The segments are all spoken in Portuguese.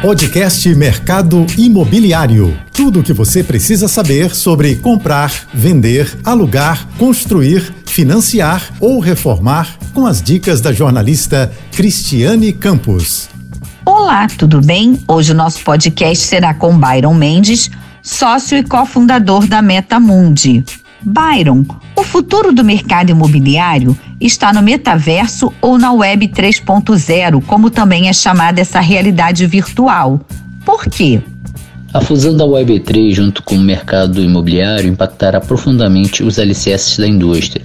Podcast Mercado Imobiliário. Tudo o que você precisa saber sobre comprar, vender, alugar, construir, financiar ou reformar com as dicas da jornalista Cristiane Campos. Olá, tudo bem? Hoje o nosso podcast será com Byron Mendes, sócio e cofundador da Metamundi. Byron, o futuro do mercado imobiliário está no metaverso ou na web 3.0, como também é chamada essa realidade virtual. Por quê? A fusão da Web3 junto com o mercado imobiliário impactará profundamente os alicerces da indústria,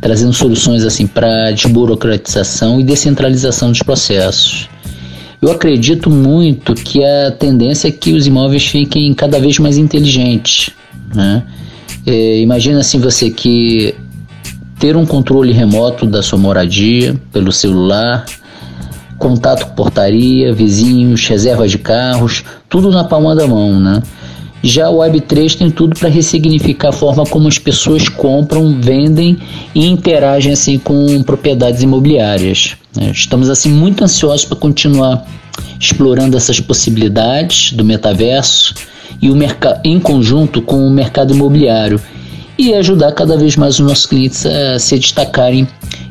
trazendo soluções assim para desburocratização e descentralização dos processos. Eu acredito muito que a tendência é que os imóveis fiquem cada vez mais inteligentes, né? É, imagina assim você que ter um controle remoto da sua moradia pelo celular, contato com portaria, vizinhos, reservas de carros, tudo na palma da mão, né? Já o Web3 tem tudo para ressignificar a forma como as pessoas compram, vendem e interagem assim com propriedades imobiliárias. Né? Estamos assim muito ansiosos para continuar explorando essas possibilidades do metaverso e o em conjunto com o mercado imobiliário e ajudar cada vez mais os nossos clientes a se destacarem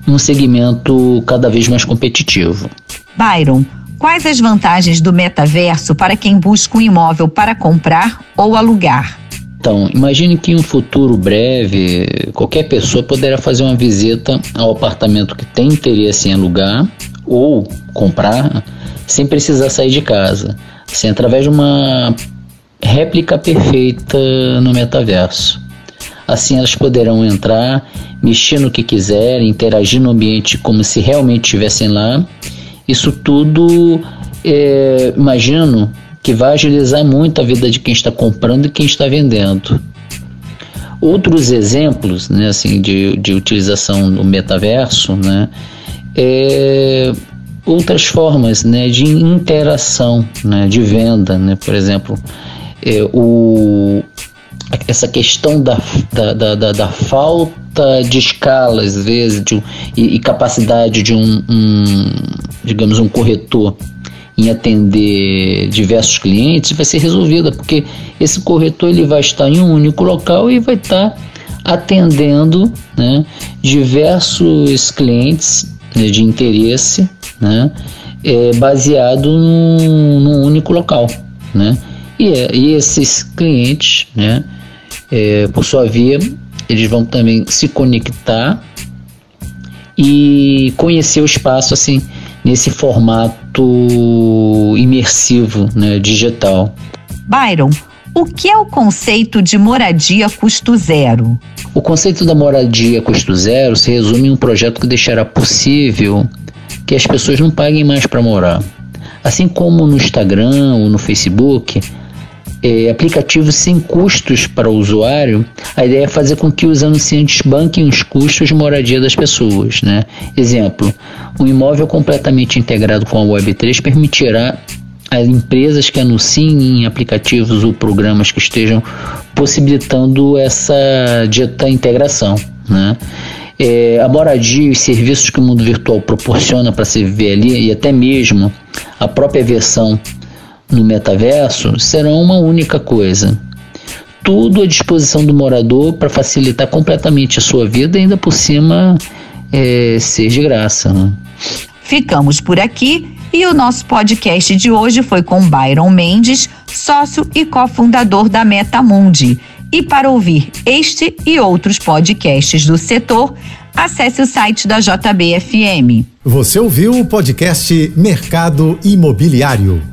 em um segmento cada vez mais competitivo. Byron, quais as vantagens do metaverso para quem busca um imóvel para comprar ou alugar? Então, imagine que em um futuro breve, qualquer pessoa poderá fazer uma visita ao apartamento que tem interesse em alugar ou comprar sem precisar sair de casa, assim, através de uma réplica perfeita no metaverso. Assim elas poderão entrar, mexer no que quiserem, interagir no ambiente como se realmente estivessem lá. Isso tudo, é, imagino, que vai agilizar muito a vida de quem está comprando e quem está vendendo. Outros exemplos né, assim, de, de utilização no metaverso, né, é, outras formas né, de interação, né, de venda, né, por exemplo, é, o, essa questão da, da, da, da, falta de escala, às vezes, de, e, e capacidade de um, um, digamos, um corretor em atender diversos clientes vai ser resolvida, porque esse corretor ele vai estar em um único local e vai estar atendendo né, diversos clientes né, de interesse né, é, baseado num, único local. Né? E, é, e esses clientes, né, é, por sua via, eles vão também se conectar e conhecer o espaço assim nesse formato imersivo, né, digital. Byron, o que é o conceito de moradia custo zero? O conceito da moradia custo zero se resume em um projeto que deixará possível que as pessoas não paguem mais para morar. Assim como no Instagram ou no Facebook, é, aplicativos sem custos para o usuário, a ideia é fazer com que os anunciantes banquem os custos de moradia das pessoas. Né? Exemplo, um imóvel completamente integrado com a Web3 permitirá empresas que anunciem em aplicativos ou programas que estejam possibilitando essa dita integração. Né? É, a moradia os serviços que o mundo virtual proporciona para se viver ali e até mesmo a própria versão no metaverso serão uma única coisa. Tudo à disposição do morador para facilitar completamente a sua vida e ainda por cima é, ser de graça. Né? Ficamos por aqui e o nosso podcast de hoje foi com Byron Mendes, sócio e cofundador da Metamundi. E para ouvir este e outros podcasts do setor, acesse o site da JBFM. Você ouviu o podcast Mercado Imobiliário.